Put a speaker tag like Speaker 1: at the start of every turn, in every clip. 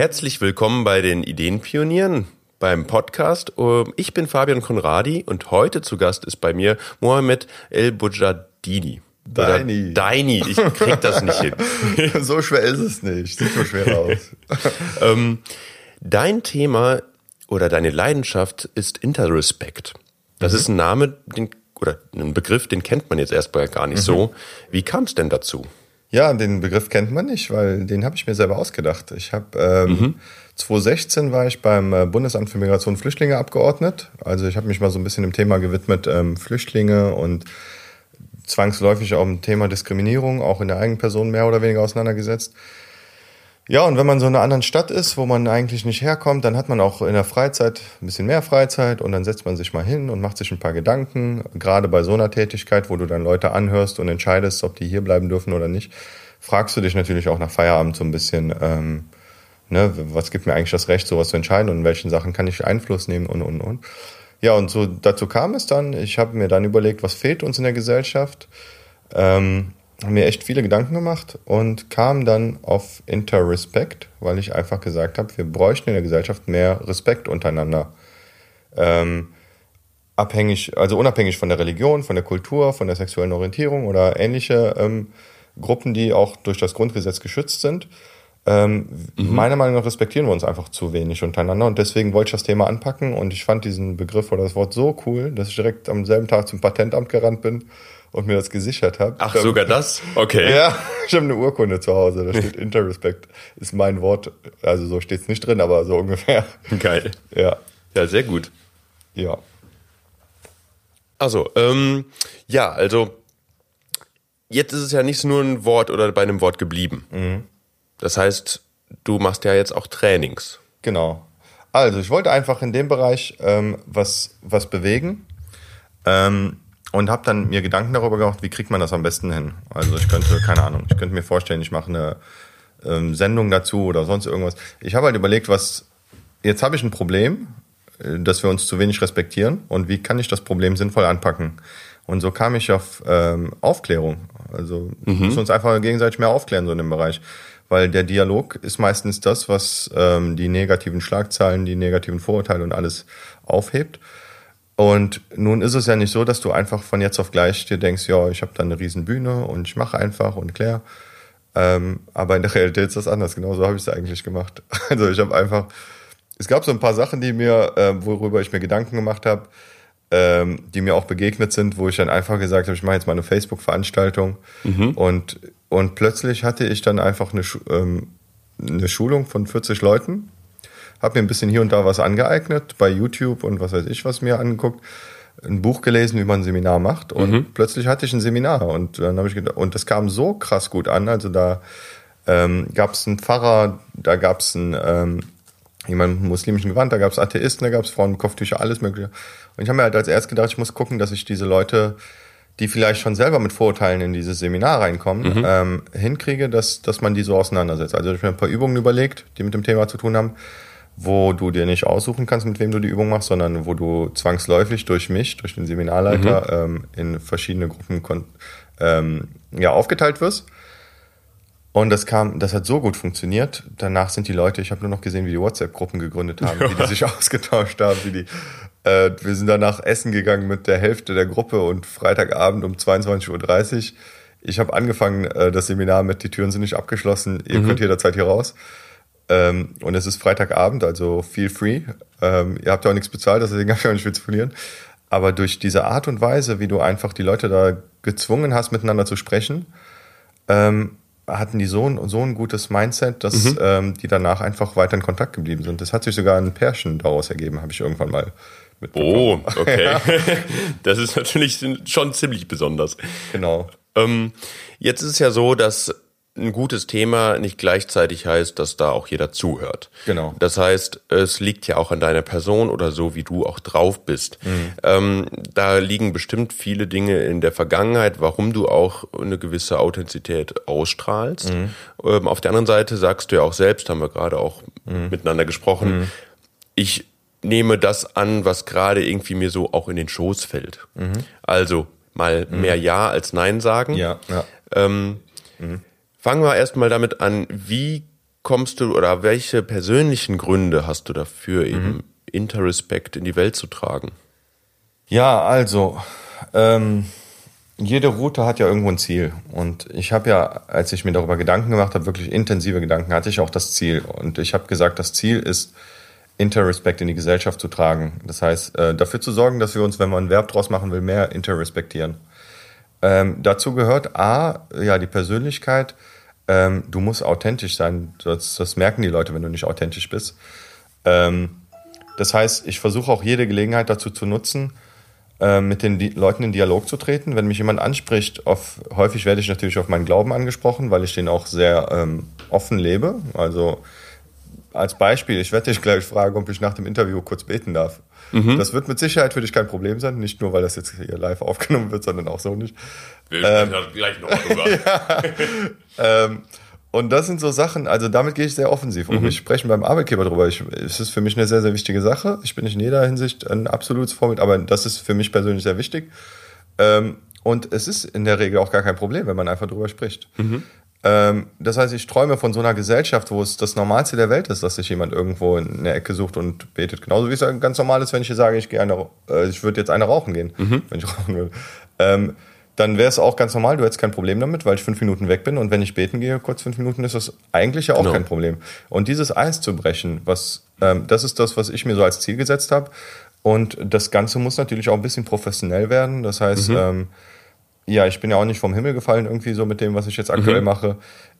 Speaker 1: Herzlich willkommen bei den Ideenpionieren beim Podcast. Ähm, Ich bin Fabian Konradi und heute zu Gast ist bei mir Mohamed El Bujadini.
Speaker 2: Deini.
Speaker 1: Deini, ich krieg das nicht hin.
Speaker 2: so schwer ist es nicht. Sieht so schwer aus.
Speaker 1: ähm, dein Thema oder deine Leidenschaft ist Interrespect. Das ist ein Name, den, oder ein Begriff, den kennt man jetzt erstmal gar nicht so. Wie kam es denn dazu?
Speaker 2: Ja, den Begriff kennt man nicht, weil den habe ich mir selber ausgedacht. Ich habe ähm, 2016 war ich beim äh, Bundesamt für Migration und Flüchtlinge abgeordnet. Also ich habe mich mal so ein bisschen dem Thema gewidmet, ähm, Flüchtlinge und zwangsläufig auch dem Thema Diskriminierung, auch in der eigenen Person mehr oder weniger auseinandergesetzt. Ja, und wenn man so in einer anderen Stadt ist, wo man eigentlich nicht herkommt, dann hat man auch in der Freizeit ein bisschen mehr Freizeit und dann setzt man sich mal hin und macht sich ein paar Gedanken. Gerade bei so einer Tätigkeit, wo du dann Leute anhörst und entscheidest, ob die hier bleiben dürfen oder nicht, fragst du dich natürlich auch nach Feierabend so ein bisschen, ähm, ne, was gibt mir eigentlich das Recht, sowas zu entscheiden und in welchen Sachen kann ich Einfluss nehmen und, und, und. Ja, und so dazu kam es dann. Ich habe mir dann überlegt, was fehlt uns in der Gesellschaft. Ähm, habe mir echt viele Gedanken gemacht und kam dann auf Interrespect, weil ich einfach gesagt habe, wir bräuchten in der Gesellschaft mehr Respekt untereinander. Ähm, abhängig, also unabhängig von der Religion, von der Kultur, von der sexuellen Orientierung oder ähnliche ähm, Gruppen, die auch durch das Grundgesetz geschützt sind. Ähm, Meiner Meinung nach respektieren wir uns einfach zu wenig untereinander und deswegen wollte ich das Thema anpacken und ich fand diesen Begriff oder das Wort so cool, dass ich direkt am selben Tag zum Patentamt gerannt bin und mir das gesichert habe.
Speaker 1: Ach, sogar das? Okay.
Speaker 2: Ja, ich habe eine Urkunde zu Hause, da steht Interrespect, ist mein Wort, also so steht es nicht drin, aber so ungefähr.
Speaker 1: Geil.
Speaker 2: Ja,
Speaker 1: Ja, sehr gut.
Speaker 2: ja.
Speaker 1: Also, ähm, ja, also jetzt ist es ja nicht nur ein Wort oder bei einem Wort geblieben. Das heißt, du machst ja jetzt auch Trainings.
Speaker 2: Genau. Also, ich wollte einfach in dem Bereich ähm, was, was bewegen ähm, und habe dann mir Gedanken darüber gemacht, wie kriegt man das am besten hin. Also, ich könnte, keine Ahnung, ich könnte mir vorstellen, ich mache eine ähm, Sendung dazu oder sonst irgendwas. Ich habe halt überlegt, was, jetzt habe ich ein Problem, äh, dass wir uns zu wenig respektieren und wie kann ich das Problem sinnvoll anpacken. Und so kam ich auf ähm, Aufklärung. Also wir müssen uns einfach gegenseitig mehr aufklären so in dem Bereich. Weil der Dialog ist meistens das, was ähm, die negativen Schlagzeilen, die negativen Vorurteile und alles aufhebt. Und nun ist es ja nicht so, dass du einfach von jetzt auf gleich dir denkst, ja, ich habe da eine riesen Bühne und ich mache einfach und klär. Ähm, aber in der Realität ist das anders. Genau so habe ich es eigentlich gemacht. Also ich habe einfach, es gab so ein paar Sachen, die mir, äh, worüber ich mir Gedanken gemacht habe, ähm, die mir auch begegnet sind, wo ich dann einfach gesagt habe, ich mache jetzt mal eine Facebook-Veranstaltung und und plötzlich hatte ich dann einfach eine, ähm, eine Schulung von 40 Leuten, habe mir ein bisschen hier und da was angeeignet bei YouTube und was weiß ich was mir angeguckt, ein Buch gelesen, wie man ein Seminar macht und plötzlich hatte ich ein Seminar und dann habe ich gedacht, und das kam so krass gut an, also da ähm, gab es einen Pfarrer, da gab es einen ähm, jemand mit muslimischen Gewand, da gab es Atheisten, da gab es Frauen Kopftücher, alles mögliche. Und ich habe mir halt als erst gedacht, ich muss gucken, dass ich diese Leute, die vielleicht schon selber mit Vorurteilen in dieses Seminar reinkommen, ähm, hinkriege, dass, dass man die so auseinandersetzt. Also ich habe mir ein paar Übungen überlegt, die mit dem Thema zu tun haben, wo du dir nicht aussuchen kannst, mit wem du die Übung machst, sondern wo du zwangsläufig durch mich, durch den Seminarleiter, ähm, in verschiedene Gruppen ähm, ja, aufgeteilt wirst. Und das kam, das hat so gut funktioniert. Danach sind die Leute, ich habe nur noch gesehen, wie die WhatsApp-Gruppen gegründet haben, wie die sich ausgetauscht haben, wie die. Äh, wir sind danach essen gegangen mit der Hälfte der Gruppe und Freitagabend um 22.30 Uhr. Ich habe angefangen, äh, das Seminar mit, die Türen sind nicht abgeschlossen, ihr könnt jederzeit hier raus. Ähm, und es ist Freitagabend, also feel free. Ähm, ihr habt ja auch nichts bezahlt, deswegen habt ihr auch nicht viel zu verlieren. Aber durch diese Art und Weise, wie du einfach die Leute da gezwungen hast, miteinander zu sprechen, ähm, hatten die so ein, so ein gutes Mindset, dass ähm, die danach einfach weiter in Kontakt geblieben sind. Das hat sich sogar ein Pärchen daraus ergeben, habe ich irgendwann mal mitbekommen.
Speaker 1: Oh, okay. Das ist natürlich schon ziemlich besonders.
Speaker 2: Genau.
Speaker 1: Ähm, jetzt ist es ja so, dass ein gutes Thema nicht gleichzeitig heißt, dass da auch jeder zuhört.
Speaker 2: Genau.
Speaker 1: Das heißt, es liegt ja auch an deiner Person oder so, wie du auch drauf bist. Ähm, da liegen bestimmt viele Dinge in der Vergangenheit, warum du auch eine gewisse Authentizität ausstrahlst. Ähm, auf der anderen Seite sagst du ja auch selbst, haben wir gerade auch miteinander gesprochen, ich nehme das an, was gerade irgendwie mir so auch in den Schoß fällt. Also mal mehr Ja als Nein sagen.
Speaker 2: Ja, ja.
Speaker 1: Ähm, Fangen wir erstmal damit an, wie kommst du oder welche persönlichen Gründe hast du dafür, eben mhm. Interrespect in die Welt zu tragen?
Speaker 2: Ja, also ähm, jede Route hat ja irgendwo ein Ziel. Und ich habe ja, als ich mir darüber Gedanken gemacht habe, wirklich intensive Gedanken, hatte ich auch das Ziel. Und ich habe gesagt, das Ziel ist, Interrespect in die Gesellschaft zu tragen. Das heißt, äh, dafür zu sorgen, dass wir uns, wenn man ein Verb draus machen will, mehr interrespektieren. Ähm, dazu gehört A, ja, die Persönlichkeit. Ähm, du musst authentisch sein. Das, das, merken die Leute, wenn du nicht authentisch bist. Ähm, das heißt, ich versuche auch jede Gelegenheit dazu zu nutzen, äh, mit den Leuten in Dialog zu treten. Wenn mich jemand anspricht, auf, häufig werde ich natürlich auf meinen Glauben angesprochen, weil ich den auch sehr ähm, offen lebe. Also als Beispiel, ich werde dich gleich fragen, ob ich nach dem Interview kurz beten darf. Mhm. Das wird mit Sicherheit für dich kein Problem sein, nicht nur, weil das jetzt hier live aufgenommen wird, sondern auch so nicht. Wir ähm, gleich noch drüber. ja, ähm, und das sind so Sachen, also damit gehe ich sehr offensiv um. Mhm. Ich spreche beim Arbeitgeber drüber. Ich, es ist für mich eine sehr, sehr wichtige Sache. Ich bin nicht in jeder Hinsicht ein absolutes Vorbild, aber das ist für mich persönlich sehr wichtig. Ähm, und es ist in der Regel auch gar kein Problem, wenn man einfach drüber spricht. Mhm. Ähm, das heißt, ich träume von so einer Gesellschaft, wo es das Normalste der Welt ist, dass sich jemand irgendwo in der Ecke sucht und betet. Genauso wie es ganz normal ist, wenn ich hier sage, ich gehe eine, äh, ich würde jetzt eine rauchen gehen, mhm. wenn ich rauchen will. Ähm, dann wäre es auch ganz normal, du hättest kein Problem damit, weil ich fünf Minuten weg bin und wenn ich beten gehe, kurz fünf Minuten, ist das eigentlich ja auch genau. kein Problem. Und dieses Eis zu brechen, was, ähm, das ist das, was ich mir so als Ziel gesetzt habe. Und das Ganze muss natürlich auch ein bisschen professionell werden. Das heißt, mhm. ähm, ja, ich bin ja auch nicht vom Himmel gefallen irgendwie so mit dem, was ich jetzt aktuell mhm. mache.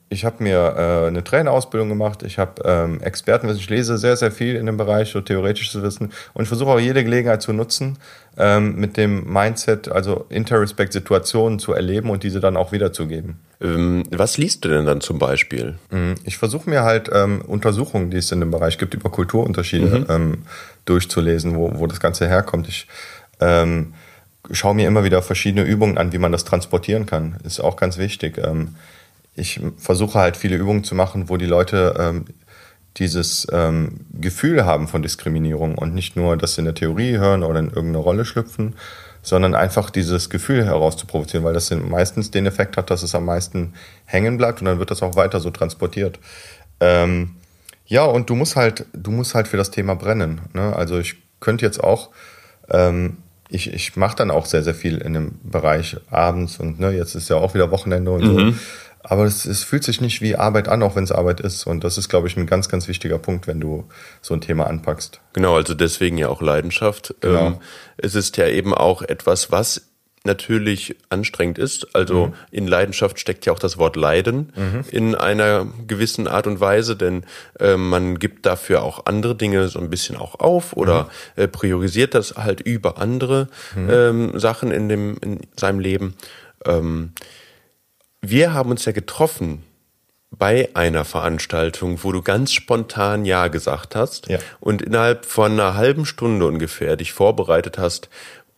Speaker 2: Ich habe mir äh, eine Trainerausbildung gemacht, ich habe ähm, Expertenwissen, ich lese sehr, sehr viel in dem Bereich, so theoretisches Wissen und ich versuche auch jede Gelegenheit zu nutzen, ähm, mit dem Mindset, also Interrespect-Situationen zu erleben und diese dann auch wiederzugeben.
Speaker 1: Ähm, was liest du denn dann zum Beispiel?
Speaker 2: Mhm. Ich versuche mir halt ähm, Untersuchungen, die es in dem Bereich gibt, über Kulturunterschiede mhm. ähm, durchzulesen, wo, wo das Ganze herkommt. Ich ähm, schaue mir immer wieder verschiedene Übungen an, wie man das transportieren kann. Ist auch ganz wichtig. Ähm, ich versuche halt viele Übungen zu machen, wo die Leute ähm, dieses ähm, Gefühl haben von Diskriminierung und nicht nur das in der Theorie hören oder in irgendeine Rolle schlüpfen, sondern einfach dieses Gefühl herauszuprovozieren, weil das meistens den Effekt hat, dass es am meisten hängen bleibt und dann wird das auch weiter so transportiert. Ähm, ja, und du musst halt, du musst halt für das Thema brennen. Ne? Also ich könnte jetzt auch ähm, ich, ich mache dann auch sehr, sehr viel in dem Bereich abends und ne, jetzt ist ja auch wieder Wochenende und mhm. so. Aber es, es fühlt sich nicht wie Arbeit an, auch wenn es Arbeit ist. Und das ist, glaube ich, ein ganz, ganz wichtiger Punkt, wenn du so ein Thema anpackst.
Speaker 1: Genau, also deswegen ja auch Leidenschaft. Genau. Ähm, es ist ja eben auch etwas, was natürlich anstrengend ist. Also mhm. in Leidenschaft steckt ja auch das Wort Leiden mhm. in einer gewissen Art und Weise, denn äh, man gibt dafür auch andere Dinge so ein bisschen auch auf oder mhm. äh, priorisiert das halt über andere mhm. ähm, Sachen in dem in seinem Leben. Ähm, wir haben uns ja getroffen bei einer Veranstaltung, wo du ganz spontan Ja gesagt hast ja. und innerhalb von einer halben Stunde ungefähr dich vorbereitet hast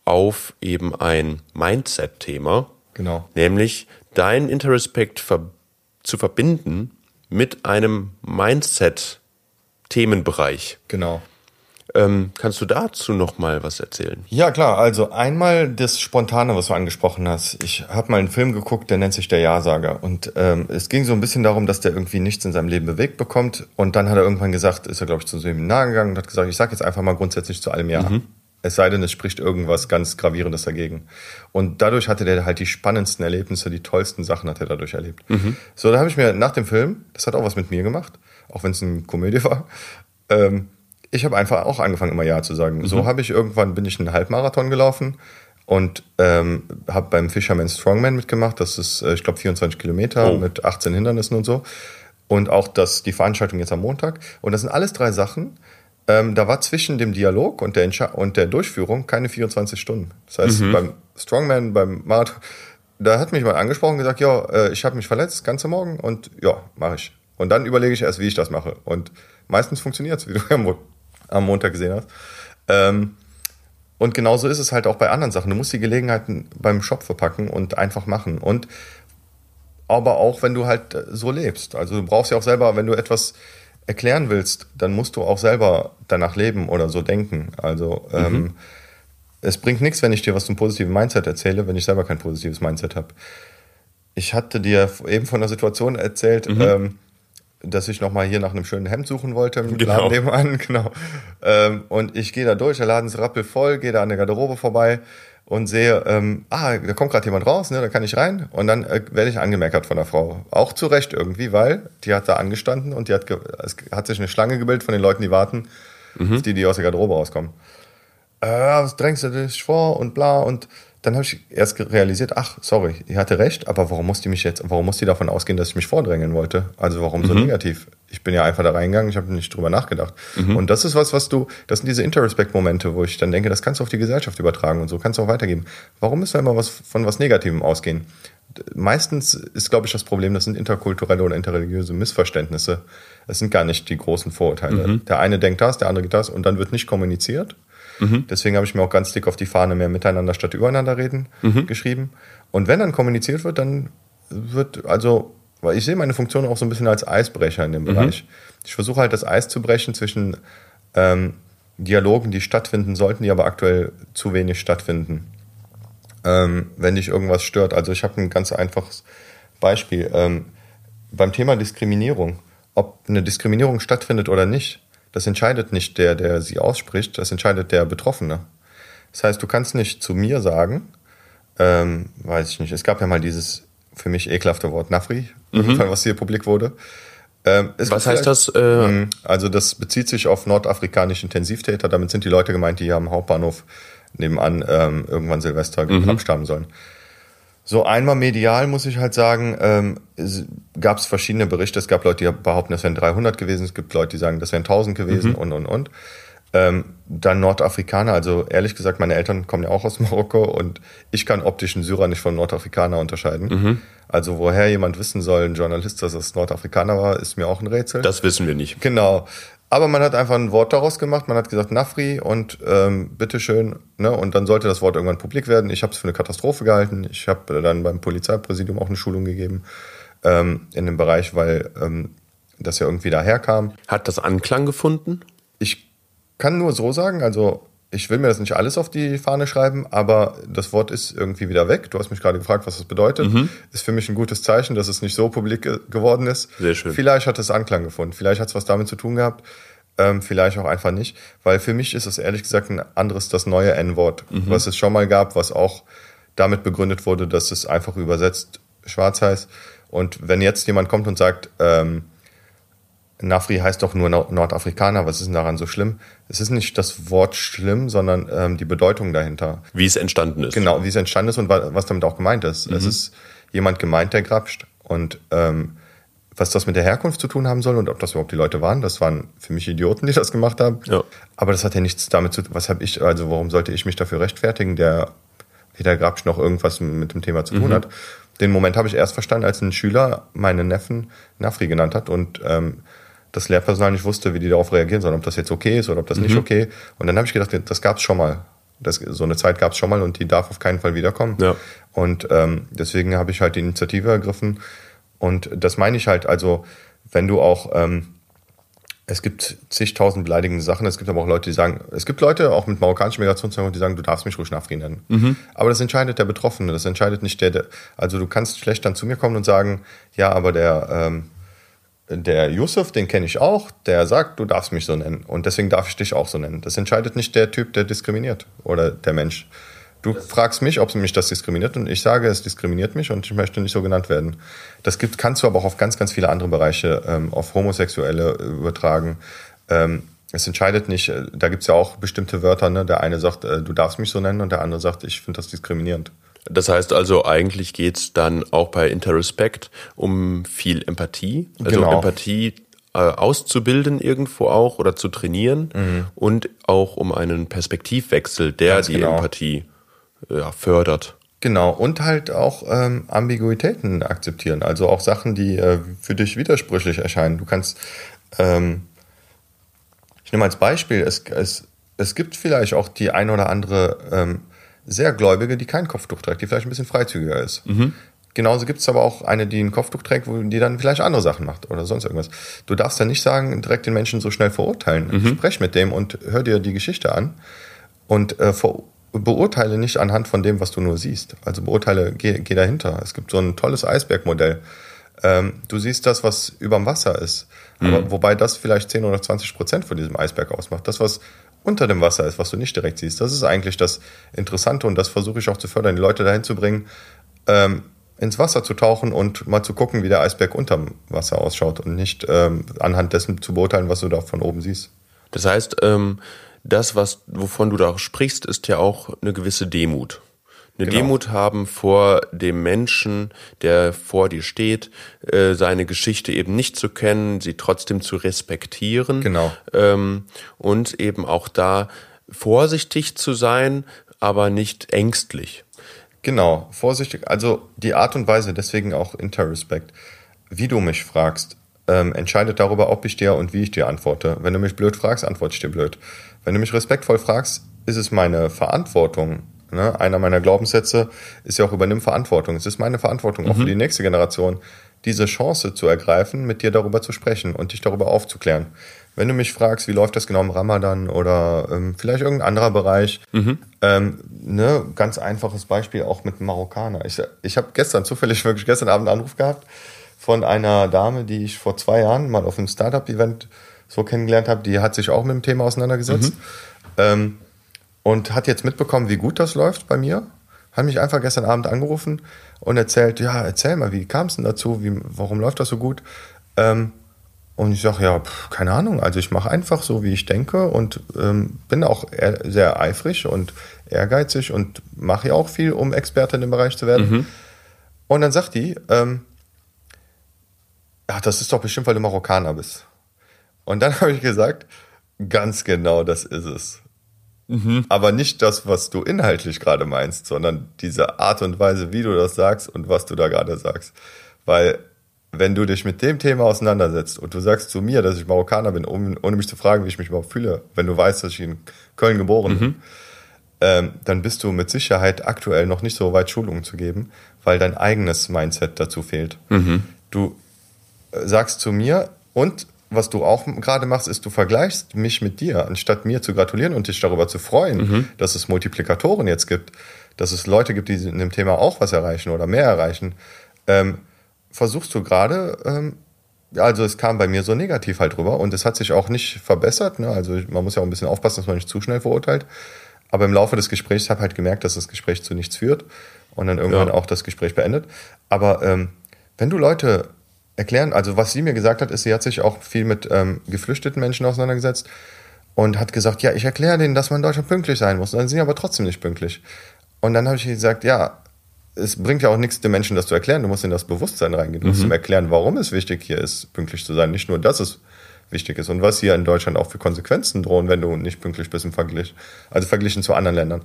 Speaker 1: auf eben ein Mindset-Thema.
Speaker 2: Genau.
Speaker 1: Nämlich dein Interrespect ver zu verbinden mit einem Mindset-Themenbereich.
Speaker 2: Genau.
Speaker 1: Ähm, kannst du dazu noch mal was erzählen?
Speaker 2: Ja, klar. Also einmal das Spontane, was du angesprochen hast. Ich habe mal einen Film geguckt, der nennt sich Der Ja-Sager. Und ähm, es ging so ein bisschen darum, dass der irgendwie nichts in seinem Leben bewegt bekommt. Und dann hat er irgendwann gesagt, ist er, glaube ich, zu Seminar gegangen und hat gesagt, ich sage jetzt einfach mal grundsätzlich zu allem Ja. Mhm. Es sei denn, es spricht irgendwas ganz Gravierendes dagegen. Und dadurch hatte der halt die spannendsten Erlebnisse, die tollsten Sachen hat er dadurch erlebt. Mhm. So, da habe ich mir nach dem Film, das hat auch was mit mir gemacht, auch wenn es eine Komödie war, ähm, ich habe einfach auch angefangen, immer Ja zu sagen. Mhm. So habe ich irgendwann, bin ich einen Halbmarathon gelaufen und ähm, habe beim Fisherman Strongman mitgemacht. Das ist, äh, ich glaube, 24 Kilometer oh. mit 18 Hindernissen und so. Und auch das, die Veranstaltung jetzt am Montag. Und das sind alles drei Sachen, ähm, da war zwischen dem Dialog und der, und der Durchführung keine 24 Stunden. Das heißt, mhm. beim Strongman, beim Marathon, da hat mich mal angesprochen und gesagt, ja, äh, ich habe mich verletzt, ganze Morgen und ja, mache ich. Und dann überlege ich erst, wie ich das mache. Und meistens funktioniert es, wie du am, am Montag gesehen hast. Ähm, und genauso ist es halt auch bei anderen Sachen. Du musst die Gelegenheiten beim Shop verpacken und einfach machen. Und aber auch, wenn du halt so lebst. Also du brauchst ja auch selber, wenn du etwas erklären willst, dann musst du auch selber danach leben oder so denken. Also ähm, mhm. es bringt nichts, wenn ich dir was zum positiven Mindset erzähle, wenn ich selber kein positives Mindset habe. Ich hatte dir eben von der Situation erzählt, mhm. ähm, dass ich nochmal hier nach einem schönen Hemd suchen wollte im
Speaker 1: Genau.
Speaker 2: Laden nebenan, genau. Ähm, und ich gehe da durch, der Laden ist rappelvoll, gehe da an der Garderobe vorbei und sehe, ähm, ah, da kommt gerade jemand raus, ne, da kann ich rein und dann äh, werde ich angemeckert von der Frau. Auch zu Recht irgendwie, weil die hat da angestanden und die hat, es hat sich eine Schlange gebildet von den Leuten, die warten, auf die, die aus der Garderobe rauskommen. Äh, was drängst du dich vor und bla und dann habe ich erst realisiert, ach, sorry, die hatte recht, aber warum muss die mich jetzt, warum muss die davon ausgehen, dass ich mich vordrängen wollte? Also warum so negativ? Ich bin ja einfach da reingegangen, ich habe nicht drüber nachgedacht. Und das ist was, was du, das sind diese Interrespect-Momente, wo ich dann denke, das kannst du auf die Gesellschaft übertragen und so kannst du auch weitergeben. Warum müssen wir immer was von was Negativem ausgehen? Meistens ist, glaube ich, das Problem, das sind interkulturelle oder interreligiöse Missverständnisse. Es sind gar nicht die großen Vorurteile. Der eine denkt das, der andere geht das und dann wird nicht kommuniziert. Deswegen habe ich mir auch ganz dick auf die Fahne mehr miteinander statt übereinander reden geschrieben. Und wenn dann kommuniziert wird, dann wird, also, weil ich sehe meine Funktion auch so ein bisschen als Eisbrecher in dem Bereich. Ich versuche halt das Eis zu brechen zwischen ähm, Dialogen, die stattfinden sollten, die aber aktuell zu wenig stattfinden. Ähm, wenn dich irgendwas stört. Also ich habe ein ganz einfaches Beispiel. Ähm, beim Thema Diskriminierung, ob eine Diskriminierung stattfindet oder nicht, das entscheidet nicht der, der sie ausspricht, das entscheidet der Betroffene. Das heißt, du kannst nicht zu mir sagen, ähm, weiß ich nicht, es gab ja mal dieses für mich ekelhafte Wort Nafri, was hier publik wurde. Ähm,
Speaker 1: Was heißt das? Äh,
Speaker 2: Mhm. Also das bezieht sich auf nordafrikanische Intensivtäter. Damit sind die Leute gemeint, die hier am Hauptbahnhof nebenan ähm, irgendwann Silvester geklappt haben sollen. So einmal medial muss ich halt sagen, ähm, gab es verschiedene Berichte. Es gab Leute, die behaupten, das wären 300 gewesen. Es gibt Leute, die sagen, das wären 1000 gewesen und, und, und. Ähm, dann Nordafrikaner, also ehrlich gesagt, meine Eltern kommen ja auch aus Marokko und ich kann optisch einen Syrer nicht von Nordafrikaner unterscheiden. Also woher jemand wissen soll, ein Journalist, dass es Nordafrikaner war, ist mir auch ein Rätsel.
Speaker 1: das wissen wir nicht.
Speaker 2: Genau. Aber man hat einfach ein Wort daraus gemacht. Man hat gesagt Nafri und ähm, bitteschön. Ne? Und dann sollte das Wort irgendwann publik werden. Ich habe es für eine Katastrophe gehalten. Ich habe dann beim Polizeipräsidium auch eine Schulung gegeben ähm, in dem Bereich, weil ähm, das ja irgendwie daherkam.
Speaker 1: Hat das Anklang gefunden?
Speaker 2: Ich kann nur so sagen, also ich will mir das nicht alles auf die Fahne schreiben, aber das Wort ist irgendwie wieder weg. Du hast mich gerade gefragt, was das bedeutet. Ist für mich ein gutes Zeichen, dass es nicht so publik ge geworden ist.
Speaker 1: Sehr schön.
Speaker 2: Vielleicht hat es Anklang gefunden. Vielleicht hat es was damit zu tun gehabt. Ähm, vielleicht auch einfach nicht. Weil für mich ist es ehrlich gesagt ein anderes, das neue N-Wort, was es schon mal gab, was auch damit begründet wurde, dass es einfach übersetzt schwarz heißt. Und wenn jetzt jemand kommt und sagt, ähm, Nafri heißt doch nur Nord- Nordafrikaner, was ist denn daran so schlimm? Es ist nicht das Wort schlimm, sondern ähm, die Bedeutung dahinter.
Speaker 1: Wie es entstanden ist.
Speaker 2: Genau, wie es entstanden ist und wa- was damit auch gemeint ist. Es ist jemand gemeint, der grapscht. Und ähm, was das mit der Herkunft zu tun haben soll und ob das überhaupt die Leute waren, das waren für mich Idioten, die das gemacht haben.
Speaker 1: Ja.
Speaker 2: Aber das hat ja nichts damit zu tun. Was habe ich, also warum sollte ich mich dafür rechtfertigen, der weder Grabsch noch irgendwas mit dem Thema zu tun hat? Den Moment habe ich erst verstanden, als ein Schüler meinen Neffen Nafri genannt hat und ähm, das Lehrpersonal nicht wusste, wie die darauf reagieren sollen, ob das jetzt okay ist oder ob das nicht okay. Und dann habe ich gedacht, das gab es schon mal. Das, so eine Zeit gab es schon mal und die darf auf keinen Fall wiederkommen.
Speaker 1: Ja.
Speaker 2: Und ähm, deswegen habe ich halt die Initiative ergriffen. Und das meine ich halt, also wenn du auch, ähm, es gibt zigtausend beleidigende Sachen, es gibt aber auch Leute, die sagen, es gibt Leute, auch mit marokkanischem Migrationshintergrund, die sagen, du darfst mich ruhig Nafri nennen. Aber das entscheidet der Betroffene, das entscheidet nicht der, der, also du kannst schlecht dann zu mir kommen und sagen, ja, aber der, ähm, der Yusuf, den kenne ich auch, der sagt, du darfst mich so nennen. Und deswegen darf ich dich auch so nennen. Das entscheidet nicht der Typ, der diskriminiert oder der Mensch. Du fragst mich, ob mich das diskriminiert und ich sage, es diskriminiert mich und ich möchte nicht so genannt werden. Das gibt, kannst du aber auch auf ganz, ganz viele andere Bereiche, ähm, auf Homosexuelle übertragen. Ähm, es entscheidet nicht, äh, da gibt's ja auch bestimmte Wörter, ne? Der eine sagt, äh, du darfst mich so nennen und der andere sagt, ich finde das diskriminierend.
Speaker 1: Das heißt also, eigentlich geht's dann auch bei Interrespect um viel Empathie. Also
Speaker 2: Genau.
Speaker 1: Empathie äh, auszubilden irgendwo auch oder zu trainieren und auch um einen Perspektivwechsel, der
Speaker 2: Ganz
Speaker 1: die
Speaker 2: genau.
Speaker 1: Empathie ja, fördert.
Speaker 2: Genau, und halt auch ähm, Ambiguitäten akzeptieren, also auch Sachen, die äh, für dich widersprüchlich erscheinen. Du kannst, ähm, ich nehme als Beispiel, es, es, es gibt vielleicht auch die ein oder andere ähm, sehr Gläubige, die kein Kopftuch trägt, die vielleicht ein bisschen freizügiger ist. Genauso gibt es aber auch eine, die ein Kopftuch trägt, wo die dann vielleicht andere Sachen macht oder sonst irgendwas. Du darfst ja nicht sagen, direkt den Menschen so schnell verurteilen. Sprech mit dem und hör dir die Geschichte an und äh, beurteile nicht anhand von dem, was du nur siehst. Also beurteile, geh, geh dahinter. Es gibt so ein tolles Eisbergmodell. Ähm, du siehst das, was überm Wasser ist. Aber mhm. wobei das vielleicht 10 oder 20 Prozent von diesem Eisberg ausmacht. Das, was unter dem Wasser ist, was du nicht direkt siehst, das ist eigentlich das Interessante und das versuche ich auch zu fördern, die Leute dahin zu bringen, ähm, ins Wasser zu tauchen und mal zu gucken, wie der Eisberg unterm Wasser ausschaut und nicht ähm, anhand dessen zu beurteilen, was du da von oben siehst.
Speaker 1: Das heißt, ähm, das, was, wovon du da sprichst, ist ja auch eine gewisse Demut. Eine genau. Demut haben vor dem Menschen, der vor dir steht, äh, seine Geschichte eben nicht zu kennen, sie trotzdem zu respektieren.
Speaker 2: Genau.
Speaker 1: Ähm, und eben auch da vorsichtig zu sein, aber nicht ängstlich.
Speaker 2: Genau, vorsichtig. Also die Art und Weise, deswegen auch Interrespect, wie du mich fragst, ähm, entscheidet darüber, ob ich dir und wie ich dir antworte. Wenn du mich blöd fragst, antworte ich dir blöd. Wenn du mich respektvoll fragst, ist es meine Verantwortung. Ne? Einer meiner Glaubenssätze ist ja auch übernimm Verantwortung. Es ist meine Verantwortung, mhm. auch für die nächste Generation, diese Chance zu ergreifen, mit dir darüber zu sprechen und dich darüber aufzuklären. Wenn du mich fragst, wie läuft das genau im Ramadan oder ähm, vielleicht irgendein anderer Bereich, mhm. ähm, ne, ganz einfaches Beispiel auch mit Marokkaner. Ich, ich habe gestern zufällig wirklich gestern Abend einen Anruf gehabt von einer Dame, die ich vor zwei Jahren mal auf einem Startup-Event so kennengelernt habe. Die hat sich auch mit dem Thema auseinandergesetzt mhm. ähm, und hat jetzt mitbekommen, wie gut das läuft bei mir. Hat mich einfach gestern Abend angerufen und erzählt, ja, erzähl mal, wie kam es denn dazu? Wie, warum läuft das so gut? Ähm, und ich sage, ja, pf, keine Ahnung. Also ich mache einfach so, wie ich denke und ähm, bin auch sehr eifrig und ehrgeizig und mache ja auch viel, um Experte in dem Bereich zu werden. Mhm. Und dann sagt die, ähm, ach, das ist doch bestimmt, weil du Marokkaner bist. Und dann habe ich gesagt, ganz genau das ist es. Mhm. Aber nicht das, was du inhaltlich gerade meinst, sondern diese Art und Weise, wie du das sagst und was du da gerade sagst. Weil wenn du dich mit dem Thema auseinandersetzt und du sagst zu mir, dass ich Marokkaner bin, um, ohne mich zu fragen, wie ich mich überhaupt fühle, wenn du weißt, dass ich in Köln geboren bin, mhm. ähm, dann bist du mit Sicherheit aktuell noch nicht so weit, Schulungen zu geben, weil dein eigenes Mindset dazu fehlt. Mhm. Du äh, sagst zu mir und was du auch gerade machst, ist, du vergleichst mich mit dir, anstatt mir zu gratulieren und dich darüber zu freuen, mhm. dass es Multiplikatoren jetzt gibt, dass es Leute gibt, die in dem Thema auch was erreichen oder mehr erreichen. Ähm, versuchst du gerade, ähm, also es kam bei mir so negativ halt rüber und es hat sich auch nicht verbessert. Ne? Also man muss ja auch ein bisschen aufpassen, dass man nicht zu schnell verurteilt. Aber im Laufe des Gesprächs habe halt gemerkt, dass das Gespräch zu nichts führt und dann irgendwann ja. auch das Gespräch beendet. Aber ähm, wenn du Leute erklären, also was sie mir gesagt hat, ist, sie hat sich auch viel mit ähm, geflüchteten Menschen auseinandergesetzt und hat gesagt, ja, ich erkläre denen, dass man in Deutschland pünktlich sein muss. Und dann sind sie aber trotzdem nicht pünktlich. Und dann habe ich gesagt, ja, es bringt ja auch nichts den Menschen das zu erklären. Du musst in das Bewusstsein reingehen. Du musst mhm. ihm erklären, warum es wichtig hier ist, pünktlich zu sein. Nicht nur, dass es wichtig ist und was hier in Deutschland auch für Konsequenzen drohen, wenn du nicht pünktlich bist im Vergleich, also verglichen zu anderen Ländern.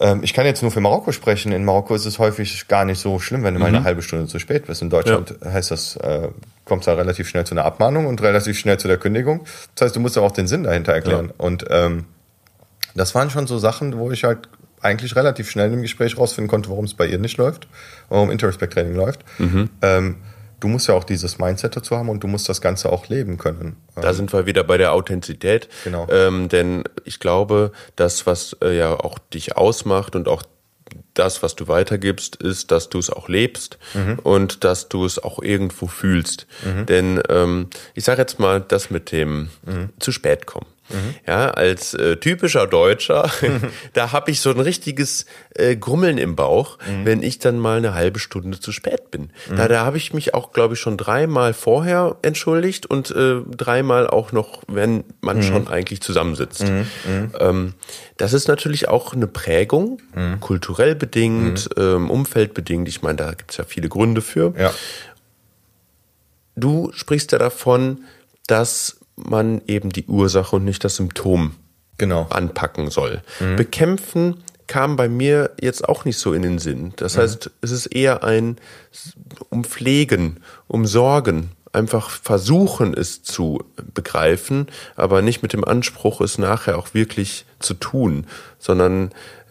Speaker 2: Ähm, ich kann jetzt nur für Marokko sprechen. In Marokko ist es häufig gar nicht so schlimm, wenn du mhm. mal eine halbe Stunde zu spät bist. In Deutschland ja. heißt das, äh, kommt es da relativ schnell zu einer Abmahnung und relativ schnell zu der Kündigung. Das heißt, du musst auch den Sinn dahinter erklären. Ja. Und ähm, das waren schon so Sachen, wo ich halt eigentlich relativ schnell im Gespräch rausfinden konnte, warum es bei ihr nicht läuft, warum Interrespect Training läuft. Mhm. Ähm, du musst ja auch dieses Mindset dazu haben und du musst das Ganze auch leben können.
Speaker 1: Da sind wir wieder bei der Authentizität.
Speaker 2: Genau.
Speaker 1: Ähm, denn ich glaube, das, was äh, ja auch dich ausmacht und auch das, was du weitergibst, ist, dass du es auch lebst mhm. und dass du es auch irgendwo fühlst. Mhm. Denn ähm, ich sage jetzt mal, das mit dem mhm. zu spät kommen. Mhm. Ja, als äh, typischer Deutscher, da habe ich so ein richtiges äh, Grummeln im Bauch, mhm. wenn ich dann mal eine halbe Stunde zu spät bin. Mhm. Da, da habe ich mich auch, glaube ich, schon dreimal vorher entschuldigt und äh, dreimal auch noch, wenn man mhm. schon eigentlich zusammensitzt. Mhm. Mhm. Ähm, das ist natürlich auch eine Prägung, kulturell bedingt, ähm, umfeldbedingt. Ich meine, da gibt es ja viele Gründe für.
Speaker 2: Ja.
Speaker 1: Du sprichst ja davon, dass man eben die Ursache und nicht das Symptom
Speaker 2: genau.
Speaker 1: anpacken soll. Mhm. Bekämpfen kam bei mir jetzt auch nicht so in den Sinn. Das mhm. heißt, es ist eher ein Umpflegen, Umsorgen, einfach versuchen, es zu begreifen, aber nicht mit dem Anspruch, es nachher auch wirklich zu tun, sondern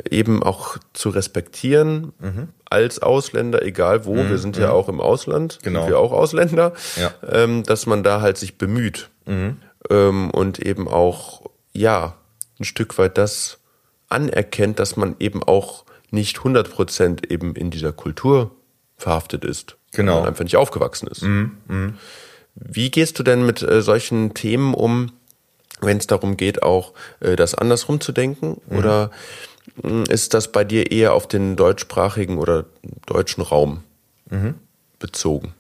Speaker 1: eben auch zu respektieren mhm. als Ausländer, egal wo, mhm. wir sind ja mhm. auch im Ausland,
Speaker 2: genau.
Speaker 1: sind wir auch Ausländer,
Speaker 2: ja.
Speaker 1: ähm, dass man da halt sich bemüht mhm. ähm, und eben auch, ja, ein Stück weit das anerkennt, dass man eben auch nicht 100 Prozent eben in dieser Kultur verhaftet ist.
Speaker 2: Genau.
Speaker 1: Man einfach nicht aufgewachsen ist. Wie gehst du denn mit äh, solchen Themen um, wenn es darum geht, auch äh, das andersrum zu denken? Oder mh, ist das bei dir eher auf den deutschsprachigen oder deutschen Raum bezogen?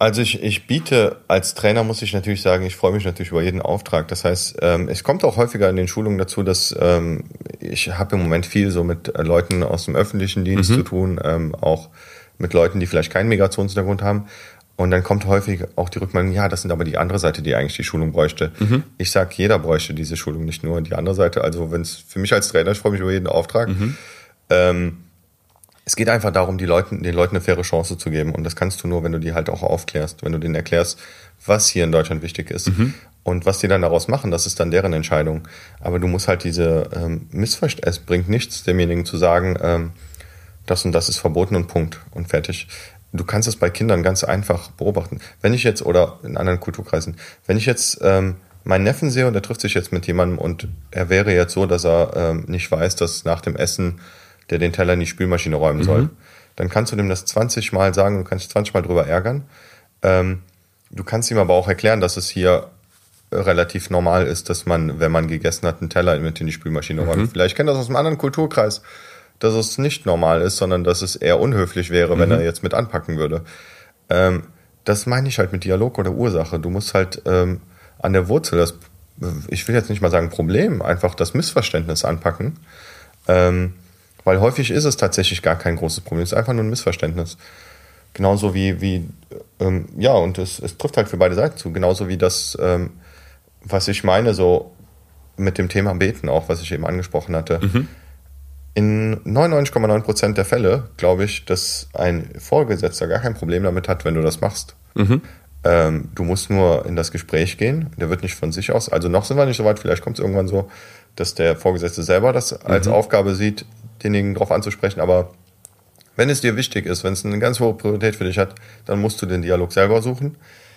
Speaker 2: Also ich, ich biete als Trainer, muss ich natürlich sagen, ich freue mich natürlich über jeden Auftrag. Das heißt, ähm, es kommt auch häufiger in den Schulungen dazu, dass ähm, ich habe im Moment viel so mit äh, Leuten aus dem öffentlichen Dienst zu tun, ähm, auch mit Leuten, die vielleicht keinen Migrationshintergrund haben. Und dann kommt häufig auch die Rückmeldung, ja, das sind aber die andere Seite, die eigentlich die Schulung bräuchte. Ich sag, jeder bräuchte diese Schulung, nicht nur die andere Seite. Also wenn es für mich als Trainer, ich freue mich über jeden Auftrag. Ähm, es geht einfach darum, die Leuten, den Leuten eine faire Chance zu geben. Und das kannst du nur, wenn du die halt auch aufklärst, wenn du denen erklärst, was hier in Deutschland wichtig ist. Und was die dann daraus machen, das ist dann deren Entscheidung. Aber du musst halt diese ähm, Missverständnis, es bringt nichts, demjenigen zu sagen, ähm, das und das ist verboten und Punkt und fertig. Du kannst es bei Kindern ganz einfach beobachten. Wenn ich jetzt, oder in anderen Kulturkreisen, wenn ich jetzt ähm, meinen Neffen sehe und der trifft sich jetzt mit jemandem und er wäre jetzt so, dass er ähm, nicht weiß, dass nach dem Essen der den Teller in die Spülmaschine räumen soll, dann kannst du dem das 20 Mal sagen und kannst dich 20 Mal drüber ärgern. Ähm, du kannst ihm aber auch erklären, dass es hier relativ normal ist, dass man, wenn man gegessen hat, einen Teller mit in die Spülmaschine räumt. Vielleicht kennt das aus einem anderen Kulturkreis, dass es nicht normal ist, sondern dass es eher unhöflich wäre, wenn er jetzt mit anpacken würde. Ähm, das meine ich halt mit Dialog oder Ursache. Du musst halt ähm, an der Wurzel das, ich will jetzt nicht mal sagen Problem, einfach das Missverständnis anpacken. Ähm, weil häufig ist es tatsächlich gar kein großes Problem, es ist einfach nur ein Missverständnis. Genauso wie, wie ähm, ja, und es, es trifft halt für beide Seiten zu. Genauso wie das, ähm, was ich meine, so mit dem Thema Beten auch, was ich eben angesprochen hatte. In 99,9 Prozent der Fälle glaube ich, dass ein Vorgesetzter gar kein Problem damit hat, wenn du das machst. Ähm, du musst nur in das Gespräch gehen. Der wird nicht von sich aus. Also noch sind wir nicht so weit. Vielleicht kommt es irgendwann so, dass der Vorgesetzte selber das als Aufgabe sieht, denjenigen darauf anzusprechen. Aber wenn es dir wichtig ist, wenn es eine ganz hohe Priorität für dich hat, dann musst du den Dialog selber suchen.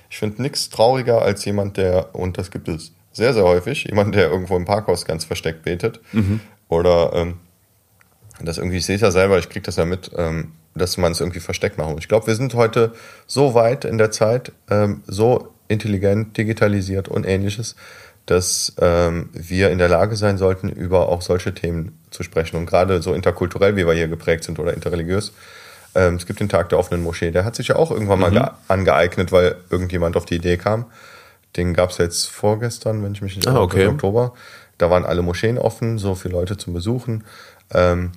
Speaker 2: Ich finde nichts trauriger als jemand, der, und das gibt es sehr, sehr häufig, jemand, der irgendwo im Parkhaus ganz versteckt betet. Oder ähm, das irgendwie, ich sehe es ja selber, ich kriege das ja mit, ähm, dass man es irgendwie versteckt machen muss. Ich glaube, wir sind heute so weit in der Zeit, ähm, so intelligent, digitalisiert und ähnliches, dass ähm, wir in der Lage sein sollten, über auch solche Themen zu sprechen. Und gerade so interkulturell, wie wir hier geprägt sind oder interreligiös. Ähm, es gibt den Tag der offenen Moschee, der hat sich ja auch irgendwann mal ge- angeeignet, weil irgendjemand auf die Idee kam. Den gab es jetzt vorgestern, wenn ich mich nicht
Speaker 1: Ah, okay.
Speaker 2: im Oktober. Da waren alle Moscheen offen, so viele Leute zum Besuchen. Ähm,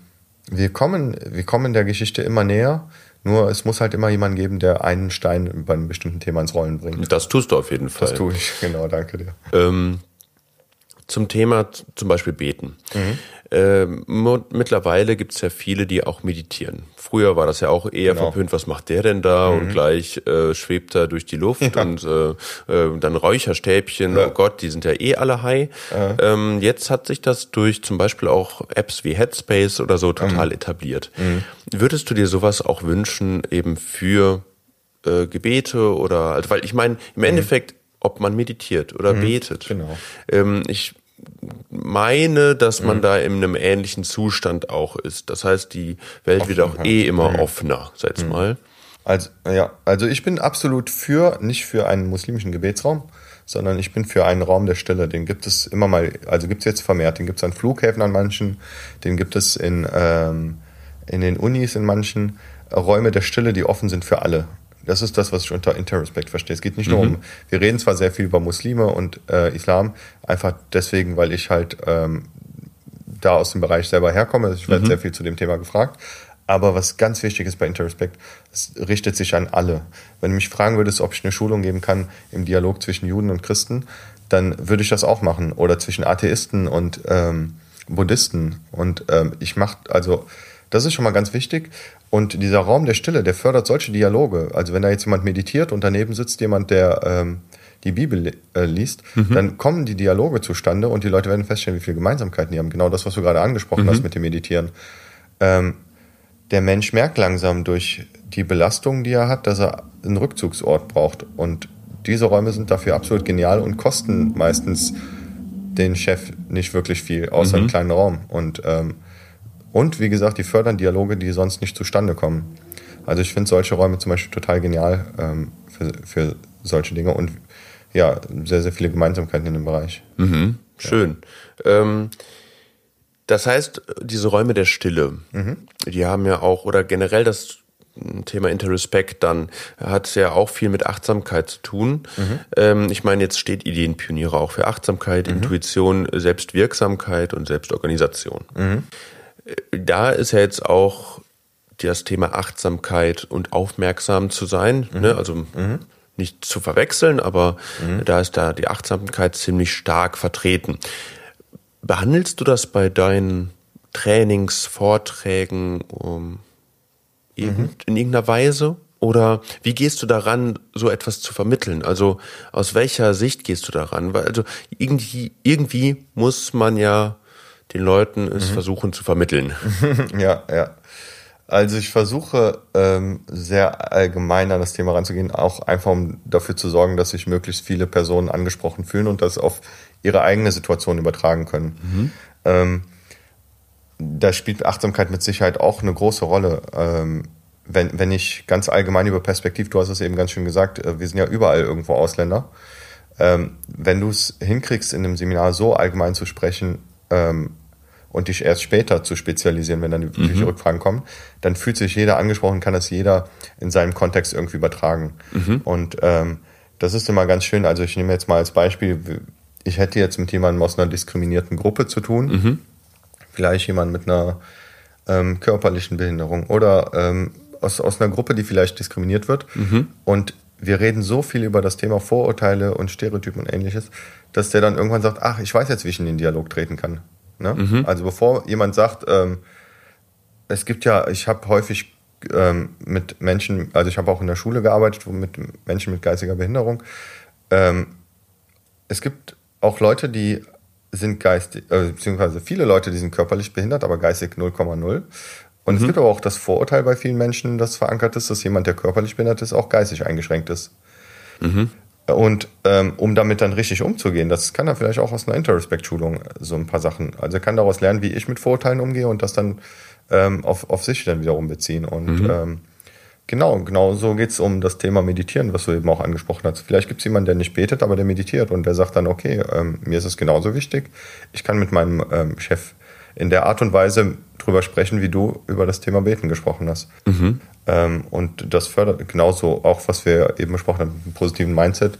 Speaker 2: wir kommen, wir kommen der Geschichte immer näher. Nur es muss halt immer jemand geben, der einen Stein bei einem bestimmten Thema ins Rollen bringt.
Speaker 1: Das tust du auf jeden Fall.
Speaker 2: Das tue ich, genau, danke dir.
Speaker 1: Ähm, zum Thema zum Beispiel Beten.
Speaker 2: Mhm.
Speaker 1: Ähm, mittlerweile gibt es ja viele, die auch meditieren. Früher war das ja auch eher
Speaker 2: Genau.
Speaker 1: verpönt, was macht der denn da? Und gleich äh, schwebt er durch die Luft und äh, äh, dann Räucherstäbchen, oh Gott, die sind ja eh alle high. Ähm, jetzt hat sich das durch zum Beispiel auch Apps wie Headspace oder so total etabliert. Würdest du dir sowas auch wünschen, eben für äh, Gebete oder, also weil ich meine, im Endeffekt, ob man meditiert oder betet.
Speaker 2: genau.
Speaker 1: Ähm, ich meine, dass man da in einem ähnlichen Zustand auch ist. Das heißt, die Welt wird auch eh immer offener, sag jetzt mal.
Speaker 2: Also, ja, also ich bin absolut für, nicht für einen muslimischen Gebetsraum, sondern ich bin für einen Raum der Stille. Den gibt es immer mal, also gibt es jetzt vermehrt. Den gibt es an Flughäfen an manchen, den gibt es in, ähm, in den Unis in manchen. Räume der Stille, die offen sind für alle. Das ist das, was ich unter Interrespect verstehe. Es geht nicht nur um, wir reden zwar sehr viel über Muslime und äh, Islam, einfach deswegen, weil ich halt ähm, da aus dem Bereich selber herkomme. Ich werde sehr viel zu dem Thema gefragt. Aber was ganz wichtig ist bei Interrespect, es richtet sich an alle. Wenn du mich fragen würdest, ob ich eine Schulung geben kann im Dialog zwischen Juden und Christen, dann würde ich das auch machen. Oder zwischen Atheisten und ähm, Buddhisten. Und ähm, ich mache, also das ist schon mal ganz wichtig. Und dieser Raum der Stille, der fördert solche Dialoge. Also wenn da jetzt jemand meditiert und daneben sitzt jemand, der ähm, die Bibel äh, liest, dann kommen die Dialoge zustande und die Leute werden feststellen, wie viele Gemeinsamkeiten die haben. Genau das, was du gerade angesprochen hast mit dem Meditieren. Ähm, der Mensch merkt langsam durch die Belastung, die er hat, dass er einen Rückzugsort braucht. Und diese Räume sind dafür absolut genial und kosten meistens den Chef nicht wirklich viel, außer einen kleinen Raum. Und, ähm, und wie gesagt, die fördern Dialoge, die sonst nicht zustande kommen. Also ich finde solche Räume zum Beispiel total genial ähm, für, für solche Dinge und ja, sehr, sehr viele Gemeinsamkeiten in dem Bereich.
Speaker 1: Mhm. Schön. Ja. Ähm, das heißt, diese Räume der Stille, mhm. die haben ja auch, oder generell das Thema Interrespect dann hat ja auch viel mit Achtsamkeit zu tun. Mhm. Ähm, ich meine, jetzt steht Ideenpioniere auch für Achtsamkeit, mhm. Intuition, Selbstwirksamkeit und Selbstorganisation. Mhm. Da ist ja jetzt auch das Thema Achtsamkeit und aufmerksam zu sein, mhm. ne? also mhm. nicht zu verwechseln, aber mhm. da ist da die Achtsamkeit ziemlich stark vertreten. Behandelst du das bei deinen Trainings, Vorträgen um, mhm. in irgendeiner Weise? Oder wie gehst du daran, so etwas zu vermitteln? Also aus welcher Sicht gehst du daran? Weil also irgendwie, irgendwie muss man ja den Leuten es mhm. versuchen zu vermitteln.
Speaker 2: ja, ja. Also ich versuche ähm, sehr allgemein an das Thema ranzugehen, auch einfach um dafür zu sorgen, dass sich möglichst viele Personen angesprochen fühlen und das auf ihre eigene Situation übertragen können. Mhm. Ähm, da spielt Achtsamkeit mit Sicherheit auch eine große Rolle. Ähm, wenn, wenn ich ganz allgemein über Perspektiv, du hast es eben ganz schön gesagt, äh, wir sind ja überall irgendwo Ausländer. Ähm, wenn du es hinkriegst, in einem Seminar so allgemein zu sprechen, ähm, und dich erst später zu spezialisieren, wenn dann die mhm. Rückfragen kommen, dann fühlt sich jeder angesprochen, kann das jeder in seinem Kontext irgendwie übertragen. Mhm. Und ähm, das ist immer ganz schön. Also ich nehme jetzt mal als Beispiel, ich hätte jetzt mit jemandem aus einer diskriminierten Gruppe zu tun, mhm. vielleicht jemand mit einer ähm, körperlichen Behinderung oder ähm, aus, aus einer Gruppe, die vielleicht diskriminiert wird. Mhm. Und wir reden so viel über das Thema Vorurteile und Stereotypen und ähnliches, dass der dann irgendwann sagt, ach, ich weiß jetzt, wie ich in den Dialog treten kann. Ne? Mhm. Also bevor jemand sagt, ähm, es gibt ja, ich habe häufig ähm, mit Menschen, also ich habe auch in der Schule gearbeitet mit Menschen mit geistiger Behinderung. Ähm, es gibt auch Leute, die sind geistig, äh, beziehungsweise viele Leute, die sind körperlich behindert, aber geistig 0,0. Und mhm. es gibt aber auch das Vorurteil bei vielen Menschen, das verankert ist, dass jemand, der körperlich behindert ist, auch geistig eingeschränkt ist. Mhm. Und ähm, um damit dann richtig umzugehen, das kann er vielleicht auch aus einer Interrespect-Schulung so ein paar Sachen. Also er kann daraus lernen, wie ich mit Vorurteilen umgehe und das dann ähm, auf, auf sich dann wiederum beziehen. Und mhm. ähm, genau, genau so geht's um das Thema Meditieren, was du eben auch angesprochen hast. Vielleicht gibt's jemanden, der nicht betet, aber der meditiert und der sagt dann, okay, ähm, mir ist es genauso wichtig. Ich kann mit meinem ähm, Chef in der Art und Weise drüber sprechen, wie du über das Thema Beten gesprochen hast. Mhm. Ähm, und das fördert genauso auch, was wir eben besprochen haben, einen positiven Mindset.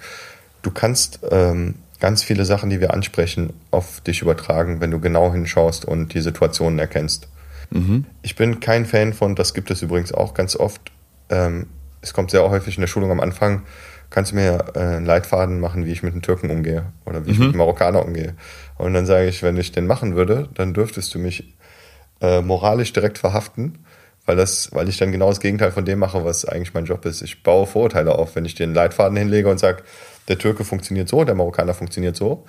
Speaker 2: Du kannst ähm, ganz viele Sachen, die wir ansprechen, auf dich übertragen, wenn du genau hinschaust und die Situationen erkennst. Mhm. Ich bin kein Fan von, das gibt es übrigens auch ganz oft. Ähm, es kommt sehr häufig in der Schulung am Anfang, kannst du mir äh, einen Leitfaden machen, wie ich mit den Türken umgehe oder wie ich mhm. mit den Marokkanern umgehe. Und dann sage ich, wenn ich den machen würde, dann dürftest du mich äh, moralisch direkt verhaften weil das, weil ich dann genau das Gegenteil von dem mache, was eigentlich mein Job ist. Ich baue Vorurteile auf, wenn ich den Leitfaden hinlege und sage, der Türke funktioniert so, der Marokkaner funktioniert so.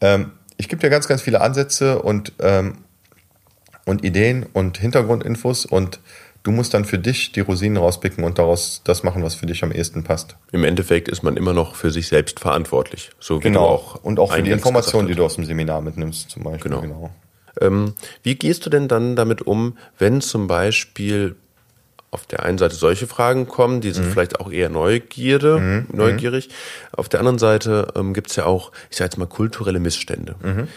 Speaker 2: Ähm, ich gebe dir ganz, ganz viele Ansätze und, ähm, und Ideen und Hintergrundinfos und du musst dann für dich die Rosinen rauspicken und daraus das machen, was für dich am ehesten passt.
Speaker 1: Im Endeffekt ist man immer noch für sich selbst verantwortlich.
Speaker 2: So wie genau. auch und auch für die Informationen, die du aus dem Seminar mitnimmst, zum Beispiel. Genau. genau.
Speaker 1: Ähm, wie gehst du denn dann damit um, wenn zum Beispiel auf der einen Seite solche Fragen kommen, die sind mhm. vielleicht auch eher Neugierde, mhm. neugierig. Auf der anderen Seite ähm, gibt es ja auch, ich sage jetzt mal, kulturelle Missstände. Mhm.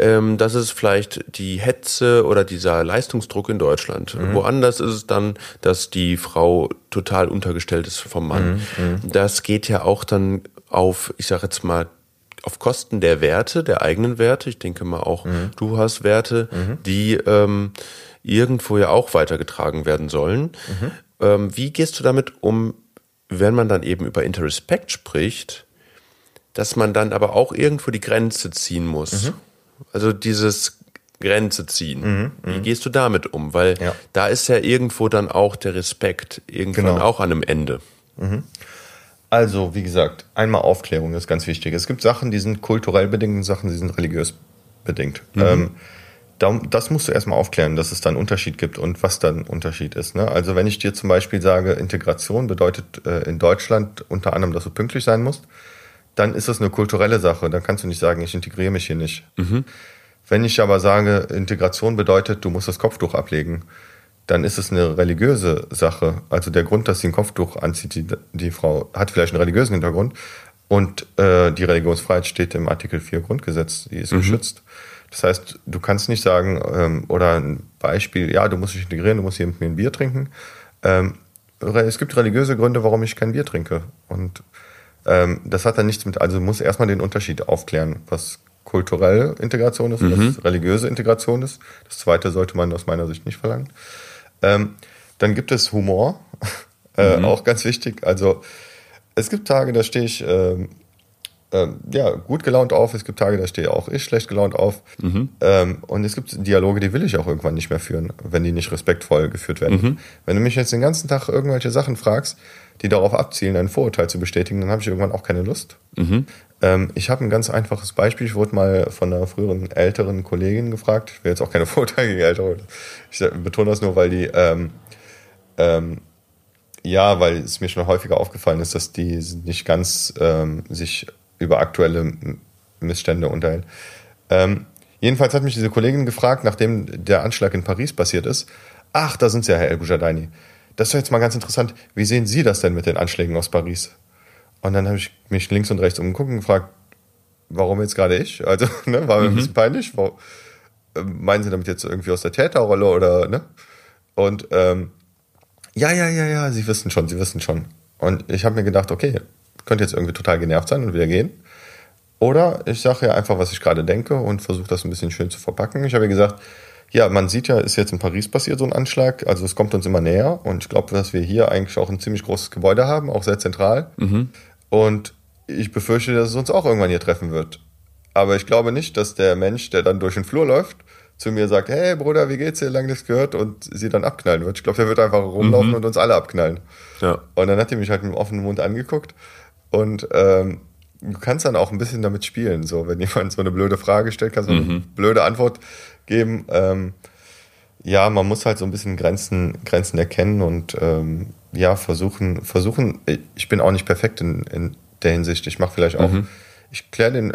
Speaker 1: Ähm, das ist vielleicht die Hetze oder dieser Leistungsdruck in Deutschland. Mhm. Woanders ist es dann, dass die Frau total untergestellt ist vom Mann. Mhm. Mhm. Das geht ja auch dann auf, ich sage jetzt mal, auf Kosten der Werte, der eigenen Werte. Ich denke mal auch, mhm. du hast Werte, mhm. die ähm, irgendwo ja auch weitergetragen werden sollen. Mhm. Ähm, wie gehst du damit um, wenn man dann eben über Interrespect spricht, dass man dann aber auch irgendwo die Grenze ziehen muss? Also dieses Grenze ziehen. Mhm, Wie mhm. gehst du damit um? Weil ja. da ist ja irgendwo dann auch der Respekt irgendwann genau. auch an einem Ende.
Speaker 2: Mhm. Also, wie gesagt, einmal Aufklärung ist ganz wichtig. Es gibt Sachen, die sind kulturell bedingt und Sachen, die sind religiös bedingt. Mhm. Ähm, das musst du erstmal aufklären, dass es da einen Unterschied gibt und was da ein Unterschied ist. Ne? Also wenn ich dir zum Beispiel sage, Integration bedeutet äh, in Deutschland unter anderem, dass du pünktlich sein musst, dann ist das eine kulturelle Sache. Dann kannst du nicht sagen, ich integriere mich hier nicht. Mhm. Wenn ich aber sage, Integration bedeutet, du musst das Kopftuch ablegen, dann ist es eine religiöse Sache. Also der Grund, dass sie ein Kopftuch anzieht, die, die Frau hat vielleicht einen religiösen Hintergrund. Und äh, die Religionsfreiheit steht im Artikel 4 Grundgesetz, die ist mhm. geschützt. Das heißt, du kannst nicht sagen, ähm, oder ein Beispiel, ja, du musst dich integrieren, du musst hier mit mir ein Bier trinken. Ähm, es gibt religiöse Gründe, warum ich kein Bier trinke. Und ähm, das hat dann nichts mit, also muss erstmal den Unterschied aufklären, was kulturelle Integration ist, mhm. was religiöse Integration ist. Das zweite sollte man aus meiner Sicht nicht verlangen. Ähm, dann gibt es Humor, äh, mhm. auch ganz wichtig. Also es gibt Tage, da stehe ich ähm, ähm, ja, gut gelaunt auf. Es gibt Tage, da stehe auch ich schlecht gelaunt auf. Mhm. Ähm, und es gibt Dialoge, die will ich auch irgendwann nicht mehr führen, wenn die nicht respektvoll geführt werden. Mhm. Wenn du mich jetzt den ganzen Tag irgendwelche Sachen fragst, die darauf abzielen, ein Vorurteil zu bestätigen, dann habe ich irgendwann auch keine Lust. Mhm. Ähm, ich habe ein ganz einfaches Beispiel. Ich wurde mal von einer früheren älteren Kollegin gefragt. Ich will jetzt auch keine Vorurteile gegen Ältere. Ich betone das nur, weil die ähm, ähm, ja, weil es mir schon häufiger aufgefallen ist, dass die nicht ganz ähm, sich über aktuelle Missstände unterhält. Ähm, jedenfalls hat mich diese Kollegin gefragt, nachdem der Anschlag in Paris passiert ist, ach, da sind Sie ja, Herr El Boujadaini. Das ist doch jetzt mal ganz interessant. Wie sehen Sie das denn mit den Anschlägen aus Paris? Und dann habe ich mich links und rechts umgeguckt und gefragt, warum jetzt gerade ich? Also, ne, war mir mhm. ein bisschen peinlich. Wo, äh, meinen Sie damit jetzt irgendwie aus der Täterrolle oder, ne? Und, ähm, ja, ja, ja, ja, Sie wissen schon, Sie wissen schon. Und ich habe mir gedacht, okay, könnte jetzt irgendwie total genervt sein und wieder gehen. Oder ich sage ja einfach, was ich gerade denke und versuche das ein bisschen schön zu verpacken. Ich habe ja gesagt, ja, man sieht ja, ist jetzt in Paris passiert so ein Anschlag, also es kommt uns immer näher und ich glaube, dass wir hier eigentlich auch ein ziemlich großes Gebäude haben, auch sehr zentral. Mhm. Und ich befürchte, dass es uns auch irgendwann hier treffen wird. Aber ich glaube nicht, dass der Mensch, der dann durch den Flur läuft, zu mir sagt, hey Bruder, wie geht's dir, lange nichts gehört und sie dann abknallen wird. Ich glaube, der wird einfach rumlaufen mhm. und uns alle abknallen. Ja. Und dann hat er mich halt mit offenem Mund angeguckt und ähm, du kannst dann auch ein bisschen damit spielen. So, wenn jemand so eine blöde Frage stellt, kannst du mhm. eine blöde Antwort geben. Ähm, ja, man muss halt so ein bisschen Grenzen, Grenzen erkennen und ähm, ja, versuchen, versuchen, ich bin auch nicht perfekt in, in der Hinsicht. Ich mache vielleicht auch, mhm. ich kläre den,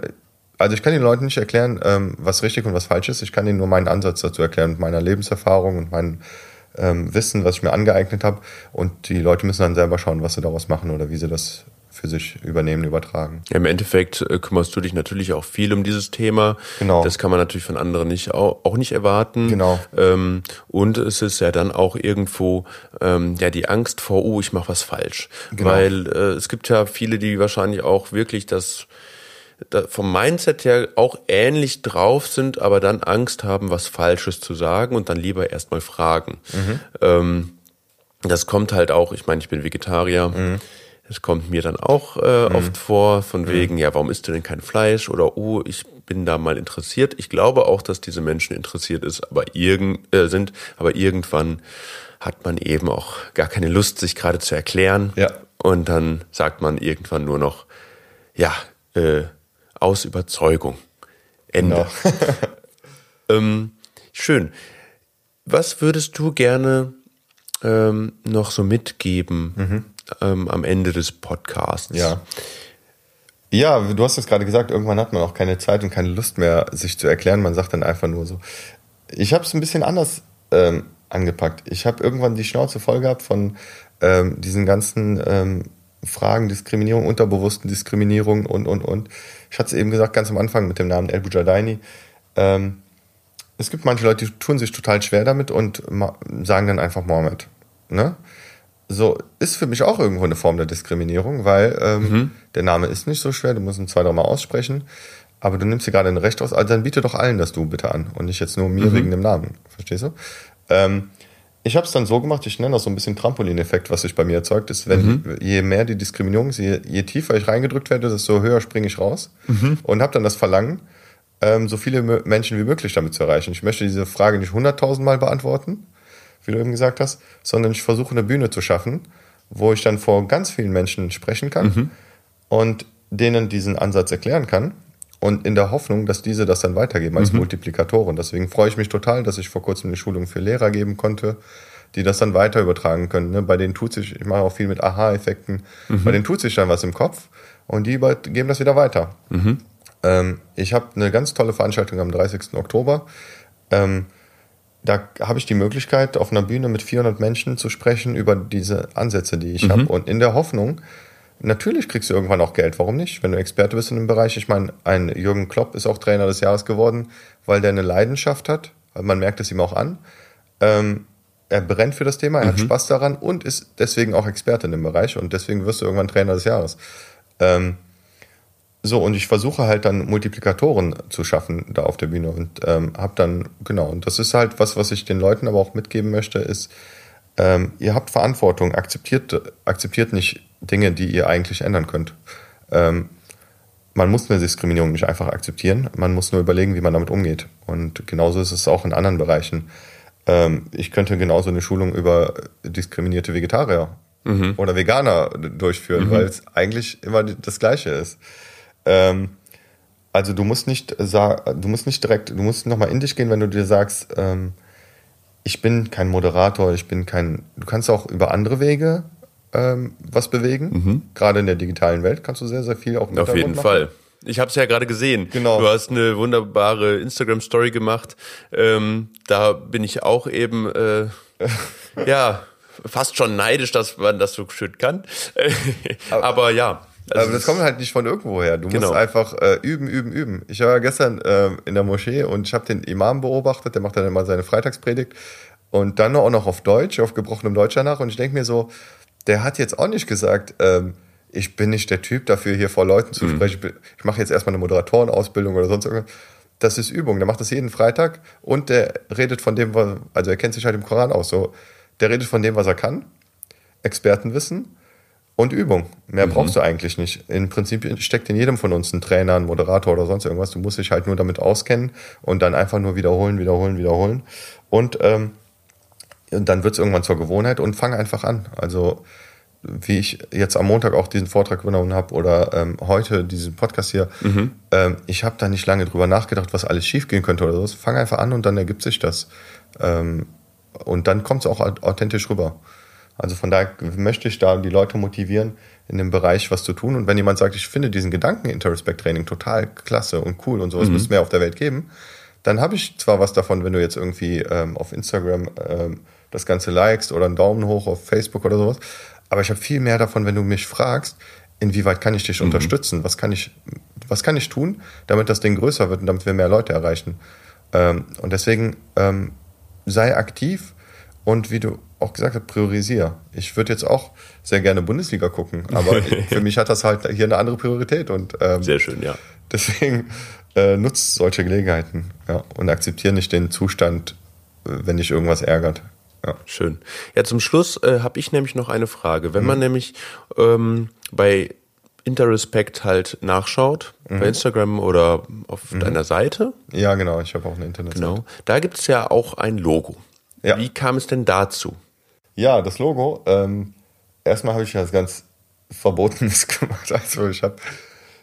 Speaker 2: also ich kann den Leuten nicht erklären, ähm, was richtig und was falsch ist. Ich kann ihnen nur meinen Ansatz dazu erklären mit meiner Lebenserfahrung und meinem ähm, Wissen, was ich mir angeeignet habe. Und die Leute müssen dann selber schauen, was sie daraus machen oder wie sie das für sich übernehmen, übertragen.
Speaker 1: Ja, Im Endeffekt äh, kümmerst du dich natürlich auch viel um dieses Thema. Genau. Das kann man natürlich von anderen nicht auch, auch nicht erwarten. Genau. Ähm, und es ist ja dann auch irgendwo ähm, ja die Angst vor, oh, ich mache was falsch. Genau. Weil äh, es gibt ja viele, die wahrscheinlich auch wirklich das vom Mindset her auch ähnlich drauf sind, aber dann Angst haben, was Falsches zu sagen und dann lieber erstmal fragen. Mhm. Ähm, das kommt halt auch, ich meine, ich bin Vegetarier. Mhm. Es kommt mir dann auch äh, mhm. oft vor, von mhm. wegen, ja, warum isst du denn kein Fleisch? Oder oh, ich bin da mal interessiert. Ich glaube auch, dass diese Menschen interessiert ist, aber irgend, äh, sind, aber irgendwann hat man eben auch gar keine Lust, sich gerade zu erklären. Ja. Und dann sagt man irgendwann nur noch, ja, äh, aus Überzeugung. Ende. Genau. ähm, schön. Was würdest du gerne ähm, noch so mitgeben? Mhm ähm, am Ende des Podcasts.
Speaker 2: Ja. Ja, du hast es gerade gesagt, irgendwann hat man auch keine Zeit und keine Lust mehr, sich zu erklären. Man sagt dann einfach nur so. Ich habe es ein bisschen anders ähm, angepackt. Ich habe irgendwann die Schnauze voll gehabt von ähm, diesen ganzen ähm, Fragen, Diskriminierung, unterbewussten Diskriminierung und, und, und. Ich hatte es eben gesagt, ganz am Anfang mit dem Namen El Bujadaini. Ähm, es gibt manche Leute, die tun sich total schwer damit und sagen dann einfach Mohammed. Ne? So ist für mich auch irgendwo eine Form der Diskriminierung, weil ähm, mhm. der Name ist nicht so schwer, du musst ihn zwei, drei Mal aussprechen, aber du nimmst dir gerade ein Recht aus, also dann biete doch allen das Du bitte an und nicht jetzt nur mir mhm. wegen dem Namen, verstehst du? Ähm, ich habe es dann so gemacht, ich nenne das so ein bisschen Trampolineffekt, was sich bei mir erzeugt ist, wenn mhm. je mehr die Diskriminierung je, je, tiefer ich reingedrückt werde, desto höher springe ich raus mhm. und habe dann das Verlangen, ähm, so viele Menschen wie möglich damit zu erreichen. Ich möchte diese Frage nicht hunderttausendmal beantworten, wie du eben gesagt hast, sondern ich versuche eine Bühne zu schaffen, wo ich dann vor ganz vielen Menschen sprechen kann mhm. und denen diesen Ansatz erklären kann und in der Hoffnung, dass diese das dann weitergeben als mhm. Multiplikatoren. Deswegen freue ich mich total, dass ich vor kurzem eine Schulung für Lehrer geben konnte, die das dann weiter übertragen können. Ne? Bei denen tut sich, ich mache auch viel mit Aha-Effekten, mhm. bei denen tut sich dann was im Kopf und die geben das wieder weiter. Mhm. Ähm, ich habe eine ganz tolle Veranstaltung am 30. Oktober. Da habe ich die Möglichkeit, auf einer Bühne mit 400 Menschen zu sprechen über diese Ansätze, die ich mhm. habe. Und in der Hoffnung, natürlich kriegst du irgendwann auch Geld. Warum nicht? Wenn du Experte bist in dem Bereich. Ich meine, ein Jürgen Klopp ist auch Trainer des Jahres geworden, weil der eine Leidenschaft hat. Man merkt es ihm auch an. Ähm, er brennt für das Thema, er mhm. hat Spaß daran und ist deswegen auch Experte in dem Bereich. Und deswegen wirst du irgendwann Trainer des Jahres. Ähm, so, und ich versuche halt dann Multiplikatoren zu schaffen da auf der Bühne und ähm, habe dann, genau, und das ist halt was, was ich den Leuten aber auch mitgeben möchte, ist, ähm, ihr habt Verantwortung, akzeptiert, akzeptiert nicht Dinge, die ihr eigentlich ändern könnt. Ähm, man muss eine Diskriminierung nicht einfach akzeptieren, man muss nur überlegen, wie man damit umgeht. Und genauso ist es auch in anderen Bereichen. Ähm, ich könnte genauso eine Schulung über diskriminierte Vegetarier mhm. oder Veganer durchführen, mhm. weil es eigentlich immer das Gleiche ist. Ähm, also du musst nicht sagen, du musst nicht direkt, du musst nochmal in dich gehen, wenn du dir sagst, ähm, ich bin kein Moderator, ich bin kein. Du kannst auch über andere Wege ähm, was bewegen. Mhm. Gerade in der digitalen Welt kannst du sehr, sehr viel auch
Speaker 1: Auf jeden machen. Fall. Ich habe es ja gerade gesehen. Genau. Du hast eine wunderbare Instagram-Story gemacht. Ähm, da bin ich auch eben, äh, ja, fast schon neidisch, dass man das so schön kann. Aber, Aber ja.
Speaker 2: Also das kommt halt nicht von irgendwoher. Du genau. musst einfach äh, üben, üben, üben. Ich war ja gestern äh, in der Moschee und ich habe den Imam beobachtet, der macht dann immer seine Freitagspredigt und dann auch noch auf Deutsch, auf gebrochenem Deutsch danach. Und ich denke mir so, der hat jetzt auch nicht gesagt, ähm, ich bin nicht der Typ dafür, hier vor Leuten zu mhm. sprechen. Ich mache jetzt erstmal eine Moderatorenausbildung oder sonst irgendwas. Das ist Übung. Der macht das jeden Freitag und der redet von dem, was, also er kennt sich halt im Koran aus. So, der redet von dem, was er kann, Expertenwissen und Übung. Mehr mhm. brauchst du eigentlich nicht. Im Prinzip steckt in jedem von uns ein Trainer, ein Moderator oder sonst irgendwas. Du musst dich halt nur damit auskennen und dann einfach nur wiederholen, wiederholen, wiederholen. Und, ähm, und dann wird es irgendwann zur Gewohnheit und fang einfach an. Also wie ich jetzt am Montag auch diesen Vortrag übernommen habe oder ähm, heute diesen Podcast hier, mhm. ähm, ich habe da nicht lange drüber nachgedacht, was alles schiefgehen könnte oder so. Fang einfach an und dann ergibt sich das. Ähm, und dann kommt es auch authentisch rüber. Also von daher möchte ich da die Leute motivieren, in dem Bereich was zu tun. Und wenn jemand sagt, ich finde diesen Gedanken Interrespect Training total klasse und cool und sowas mhm. müsste mehr auf der Welt geben, dann habe ich zwar was davon, wenn du jetzt irgendwie ähm, auf Instagram ähm, das Ganze likest oder einen Daumen hoch auf Facebook oder sowas, aber ich habe viel mehr davon, wenn du mich fragst, inwieweit kann ich dich mhm. unterstützen? Was kann ich, was kann ich tun, damit das Ding größer wird und damit wir mehr Leute erreichen? Ähm, und deswegen ähm, sei aktiv und wie du auch gesagt hast, priorisiere. Ich würde jetzt auch sehr gerne Bundesliga gucken, aber für mich hat das halt hier eine andere Priorität und
Speaker 1: ähm, sehr schön, ja.
Speaker 2: Deswegen äh, nutzt solche Gelegenheiten ja, und akzeptiere nicht den Zustand, äh, wenn dich irgendwas ärgert.
Speaker 1: Ja. Schön. Ja, zum Schluss äh, habe ich nämlich noch eine Frage. Wenn mhm. man nämlich ähm, bei Interrespect halt nachschaut, mhm. bei Instagram oder auf mhm. deiner Seite.
Speaker 2: Ja, genau, ich habe auch eine Internetseite. Genau.
Speaker 1: Da gibt es ja auch ein Logo. Ja. Wie kam es denn dazu?
Speaker 2: Ja, das Logo. Ähm, erstmal habe ich was ganz Verbotenes gemacht. Also ich habe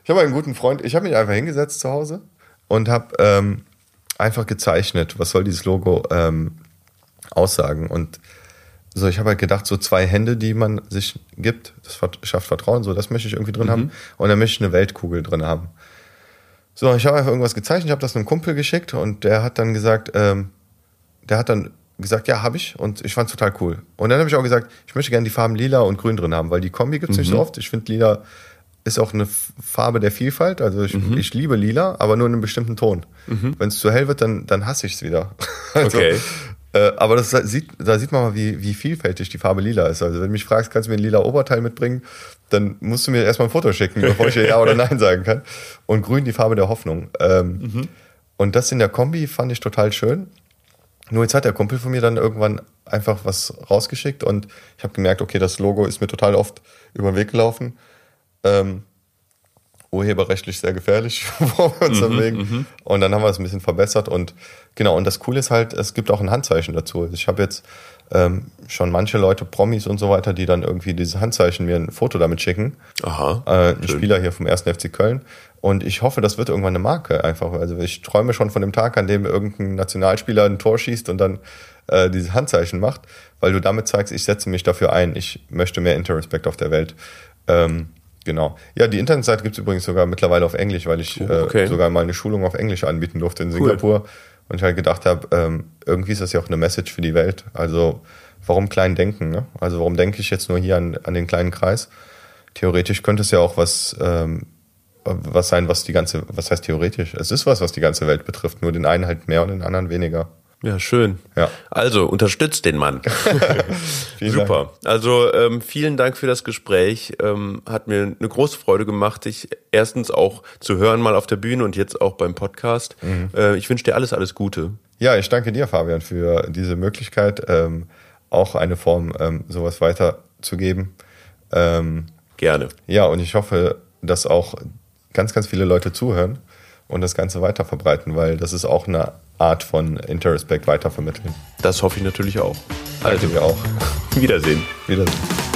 Speaker 2: ich hab einen guten Freund, ich habe mich einfach hingesetzt zu Hause und habe ähm, einfach gezeichnet, was soll dieses Logo ähm, aussagen. Und so, ich habe halt gedacht, so zwei Hände, die man sich gibt, das schafft Vertrauen, so das möchte ich irgendwie drin mhm. haben. Und dann möchte ich eine Weltkugel drin haben. So, ich habe einfach irgendwas gezeichnet, ich habe das einem Kumpel geschickt und der hat dann gesagt, ähm, der hat dann gesagt, ja, habe ich und ich fand es total cool. Und dann habe ich auch gesagt, ich möchte gerne die Farben lila und grün drin haben, weil die Kombi gibt es mhm. nicht so oft. Ich finde lila ist auch eine Farbe der Vielfalt. Also ich, mhm. ich liebe lila, aber nur in einem bestimmten Ton. Mhm. Wenn es zu hell wird, dann, dann hasse ich es wieder. also, okay. Äh, aber das sieht, da sieht man mal, wie, wie vielfältig die Farbe lila ist. Also wenn du mich fragst, kannst du mir ein lila Oberteil mitbringen, dann musst du mir erstmal ein Foto schicken, bevor ich dir Ja oder Nein sagen kann. Und grün die Farbe der Hoffnung. Ähm, mhm. Und das in der Kombi fand ich total schön. Nur jetzt hat der Kumpel von mir dann irgendwann einfach was rausgeschickt und ich habe gemerkt, okay, das Logo ist mir total oft über den Weg gelaufen. Ähm, urheberrechtlich sehr gefährlich mhm. Mhm. Und dann haben wir es ein bisschen verbessert und genau, und das Coole ist halt, es gibt auch ein Handzeichen dazu. Ich habe jetzt ähm, schon manche Leute, Promis und so weiter, die dann irgendwie dieses Handzeichen mir ein Foto damit schicken. Aha. Äh, ein schön. Spieler hier vom 1. FC Köln. Und ich hoffe, das wird irgendwann eine Marke einfach. Also ich träume schon von dem Tag, an dem irgendein Nationalspieler ein Tor schießt und dann äh, dieses Handzeichen macht, weil du damit zeigst, ich setze mich dafür ein, ich möchte mehr Interrespect auf der Welt. Ähm, genau. Ja, die Internetseite gibt es übrigens sogar mittlerweile auf Englisch, weil ich oh, okay. äh, sogar mal eine Schulung auf Englisch anbieten durfte in Singapur. Und ich halt gedacht habe, ähm, irgendwie ist das ja auch eine Message für die Welt. Also warum klein denken? Ne? Also warum denke ich jetzt nur hier an, an den kleinen Kreis? Theoretisch könnte es ja auch was, ähm, was sein, was die ganze, was heißt theoretisch? Es ist was, was die ganze Welt betrifft, nur den einen halt mehr und den anderen weniger.
Speaker 1: Ja, schön.
Speaker 2: Ja.
Speaker 1: Also unterstützt den Mann. Super. Also ähm, vielen Dank für das Gespräch. Ähm, hat mir eine große Freude gemacht, dich erstens auch zu hören mal auf der Bühne und jetzt auch beim Podcast. Mhm. Äh, ich wünsche dir alles, alles Gute.
Speaker 2: Ja, ich danke dir, Fabian, für diese Möglichkeit, ähm, auch eine Form ähm, sowas weiterzugeben. Ähm,
Speaker 1: Gerne.
Speaker 2: Ja, und ich hoffe, dass auch ganz, ganz viele Leute zuhören und das Ganze weiter verbreiten, weil das ist auch eine Art von Interrespect weitervermitteln.
Speaker 1: Das hoffe ich natürlich auch.
Speaker 2: Also wir auch.
Speaker 1: Wiedersehen.
Speaker 2: Wiedersehen.